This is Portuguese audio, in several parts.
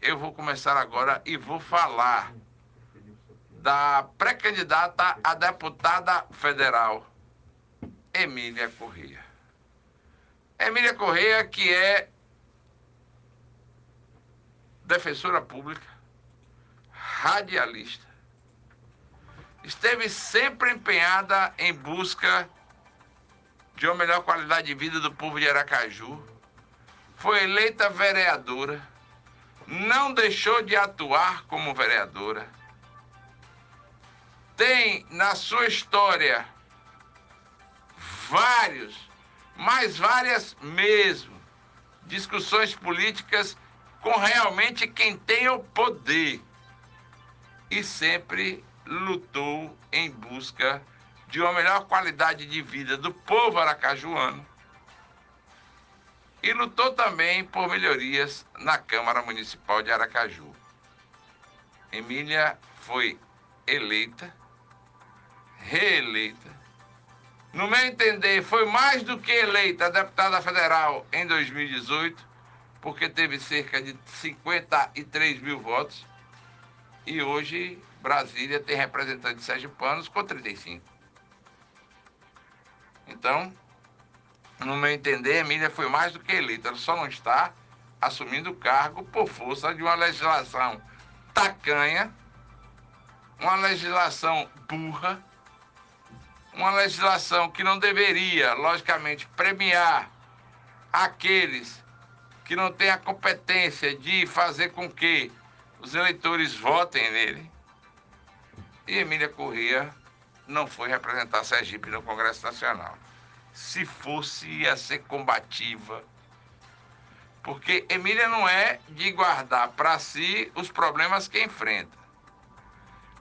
eu vou começar agora e vou falar da pré-candidata a deputada federal, Emília Corrêa. Emília Corrêa, que é defensora pública, radialista, esteve sempre empenhada em busca de uma melhor qualidade de vida do povo de Aracaju, foi eleita vereadora, não deixou de atuar como vereadora, tem na sua história vários, mas várias mesmo, discussões políticas com realmente quem tem o poder e sempre lutou em busca de uma melhor qualidade de vida do povo aracajuano e lutou também por melhorias na Câmara Municipal de Aracaju. Emília foi eleita, reeleita. No meu entender, foi mais do que eleita deputada federal em 2018, porque teve cerca de 53 mil votos. E hoje Brasília tem representantes sergipanos com 35. Então, no meu entender, Emília foi mais do que eleita. Ela só não está assumindo o cargo por força de uma legislação tacanha, uma legislação burra, uma legislação que não deveria, logicamente, premiar aqueles que não têm a competência de fazer com que os eleitores votem nele. E Emília Corrêa não foi representar Sergipe no Congresso Nacional se fosse ia ser combativa. Porque Emília não é de guardar para si os problemas que enfrenta.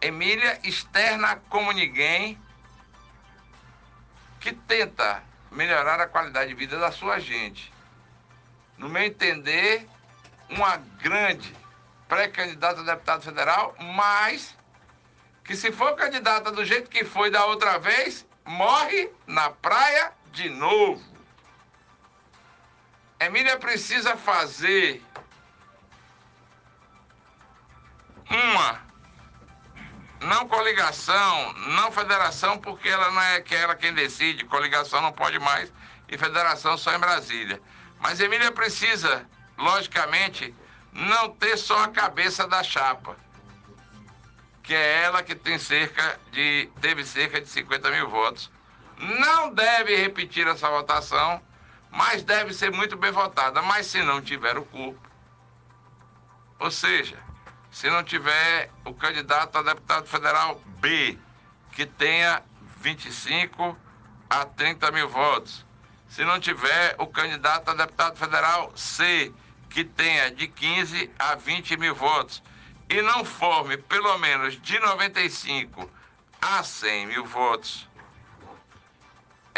Emília externa como ninguém que tenta melhorar a qualidade de vida da sua gente. No meu entender, uma grande pré-candidata a deputado federal, mas que se for candidata do jeito que foi da outra vez, morre na praia de novo. Emília precisa fazer uma não coligação, não federação, porque ela não é que ela quem decide, coligação não pode mais e federação só em Brasília. Mas Emília precisa, logicamente, não ter só a cabeça da chapa, que é ela que tem cerca de, teve cerca de 50 mil votos não deve repetir essa votação, mas deve ser muito bem votada. Mas se não tiver o corpo, ou seja, se não tiver o candidato a deputado federal B, que tenha 25 a 30 mil votos, se não tiver o candidato a deputado federal C, que tenha de 15 a 20 mil votos, e não forme pelo menos de 95 a 100 mil votos,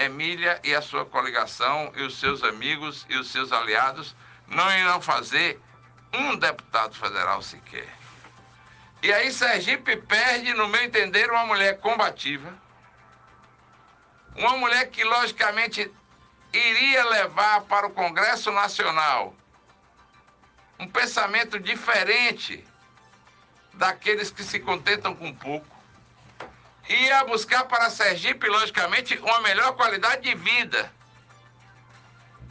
Emília e a sua coligação e os seus amigos e os seus aliados não irão fazer um deputado federal sequer. E aí Sergipe perde, no meu entender, uma mulher combativa, uma mulher que logicamente iria levar para o Congresso Nacional um pensamento diferente daqueles que se contentam com pouco ia buscar para Sergipe, logicamente, uma melhor qualidade de vida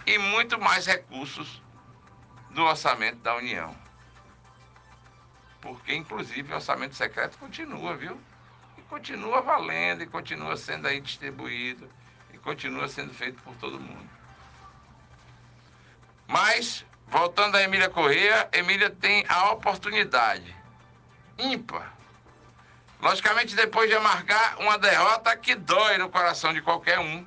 e muito mais recursos do orçamento da União. Porque, inclusive, o orçamento secreto continua, viu? E continua valendo, e continua sendo aí distribuído, e continua sendo feito por todo mundo. Mas, voltando a Emília Corrêa, Emília tem a oportunidade ímpar Logicamente, depois de amargar uma derrota que dói no coração de qualquer um,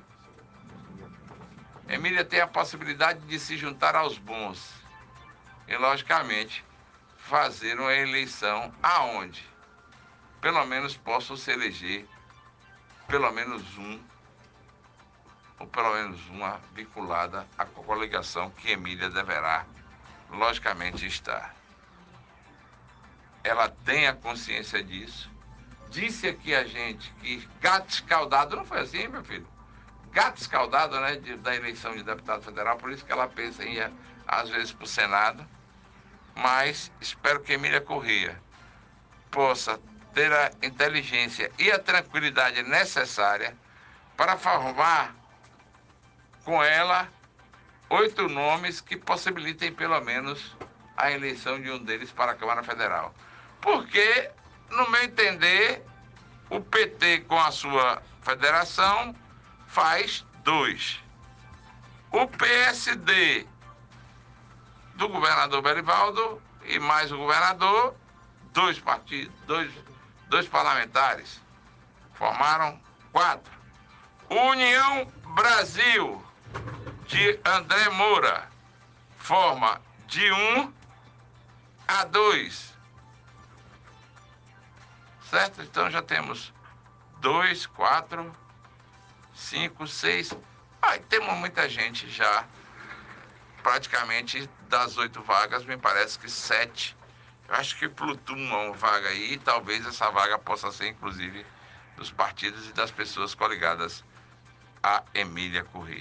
Emília tem a possibilidade de se juntar aos bons e, logicamente, fazer uma eleição aonde pelo menos possam se eleger pelo menos um ou pelo menos uma vinculada à coligação que Emília deverá, logicamente, estar. Ela tem a consciência disso disse aqui a gente que gato escaldado, não foi assim, meu filho? Gato escaldado, né, de, da eleição de deputado federal, por isso que ela pensa em ir, às vezes, para o Senado. mas espero que Emília Corrêa possa ter a inteligência e a tranquilidade necessária para formar com ela oito nomes que possibilitem pelo menos a eleição de um deles para a Câmara Federal. Porque, no meu entender, o PT com a sua federação faz dois. O PSD do governador Berivaldo e mais o governador, dois partidos, dois, dois parlamentares, formaram quatro. União Brasil de André Moura forma de um a dois. Certo? Então já temos dois, quatro, cinco, seis. Aí temos muita gente já praticamente das oito vagas, me parece que sete. Eu acho que plutuma uma vaga aí e talvez essa vaga possa ser, inclusive, dos partidos e das pessoas coligadas a Emília Corrêa.